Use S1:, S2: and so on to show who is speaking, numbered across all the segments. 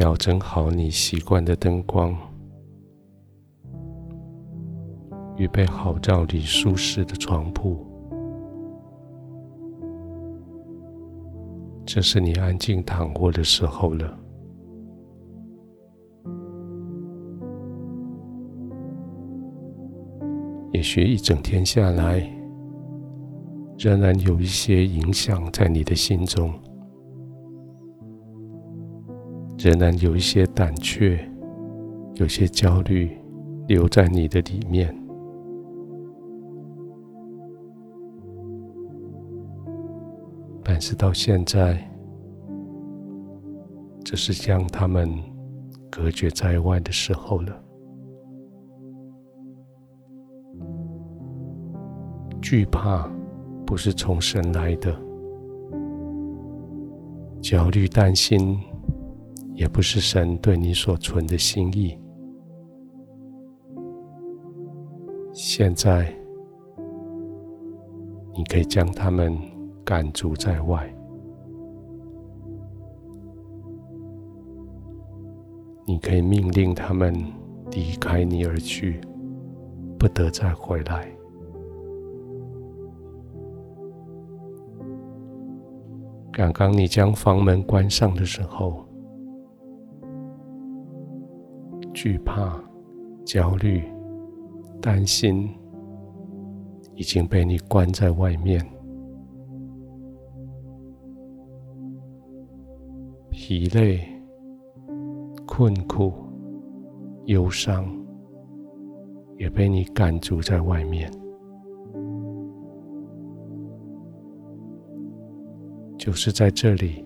S1: 调整好你习惯的灯光，预备好照理舒适的床铺。这是你安静躺卧的时候了。也许一整天下来，仍然有一些影响在你的心中。仍然有一些胆怯，有些焦虑留在你的里面，但是到现在，这是将他们隔绝在外的时候了。惧怕不是从神来的，焦虑、担心。也不是神对你所存的心意。现在，你可以将他们赶逐在外，你可以命令他们离开你而去，不得再回来。刚刚你将房门关上的时候。惧怕、焦虑、担心已经被你关在外面，疲累、困苦、忧伤也被你赶逐在外面，就是在这里，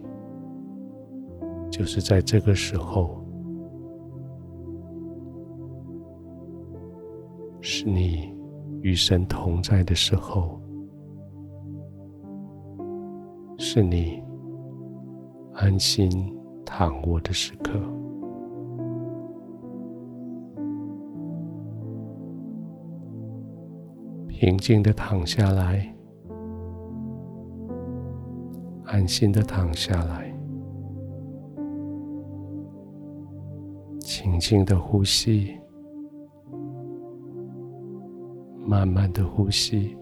S1: 就是在这个时候。是你与神同在的时候，是你安心躺卧的时刻。平静的躺下来，安心的躺下来，轻轻的呼吸。慢慢的呼吸，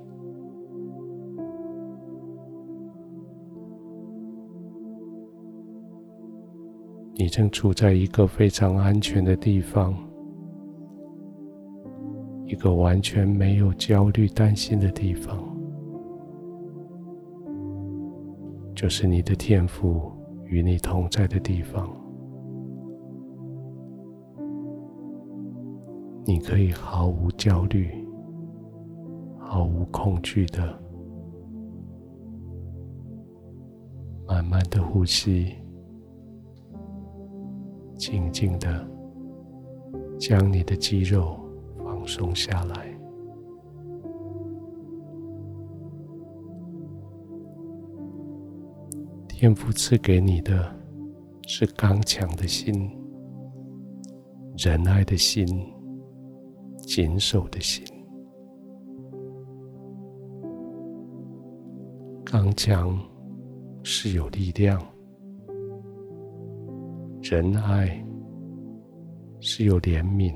S1: 你正处在一个非常安全的地方，一个完全没有焦虑、担心的地方，就是你的天赋与你同在的地方。你可以毫无焦虑。毫无恐惧的，慢慢的呼吸，静静的将你的肌肉放松下来。天赋赐给你的是刚强的心、仁爱的心、谨守的心。刚强是有力量，仁爱是有怜悯，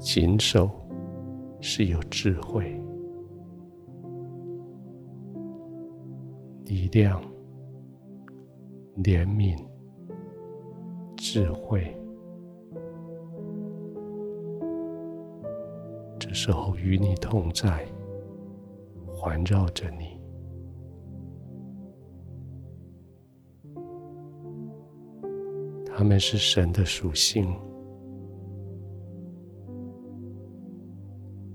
S1: 谨守是有智慧。力量、怜悯、智慧，这时候与你同在。环绕着你，他们是神的属性，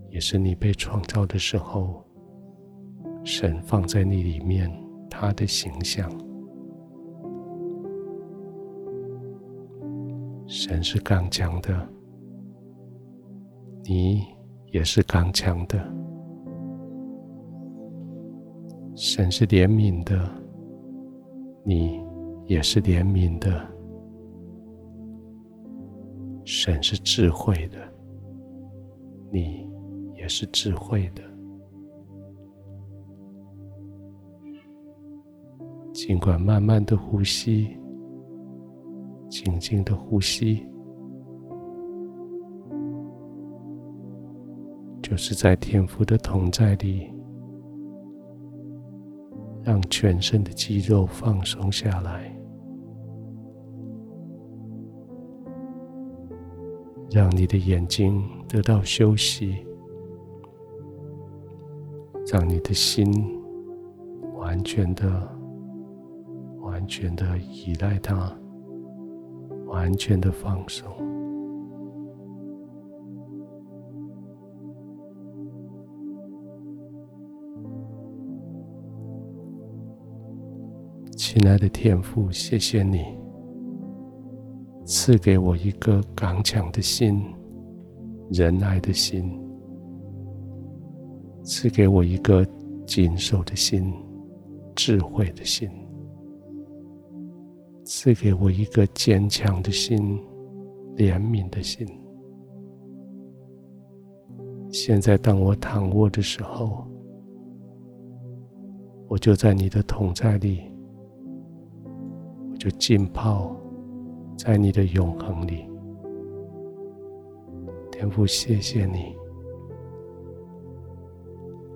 S1: 也是你被创造的时候，神放在你里面他的形象。神是刚强的，你也是刚强的。神是怜悯的，你也是怜悯的。神是智慧的，你也是智慧的。尽管慢慢的呼吸，静静的呼吸，就是在天父的同在里，让全身的肌肉放松下来，让你的眼睛得到休息，让你的心完全的、完全的依赖它。完全的放松，亲爱的天父，谢谢你赐给我一个刚强的心、仁爱的心，赐给我一个谨守的心、智慧的心。赐给我一个坚强的心、怜悯的心。现在，当我躺卧的时候，我就在你的同在里，就浸泡在你的永恒里。天父，谢谢你，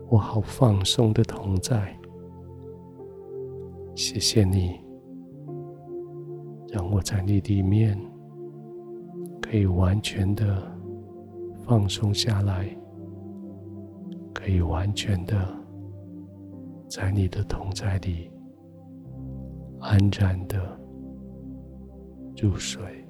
S1: 我好放松的同在。谢谢你。让我在你里面可以完全的放松下来，可以完全的在你的同在里安然的入睡。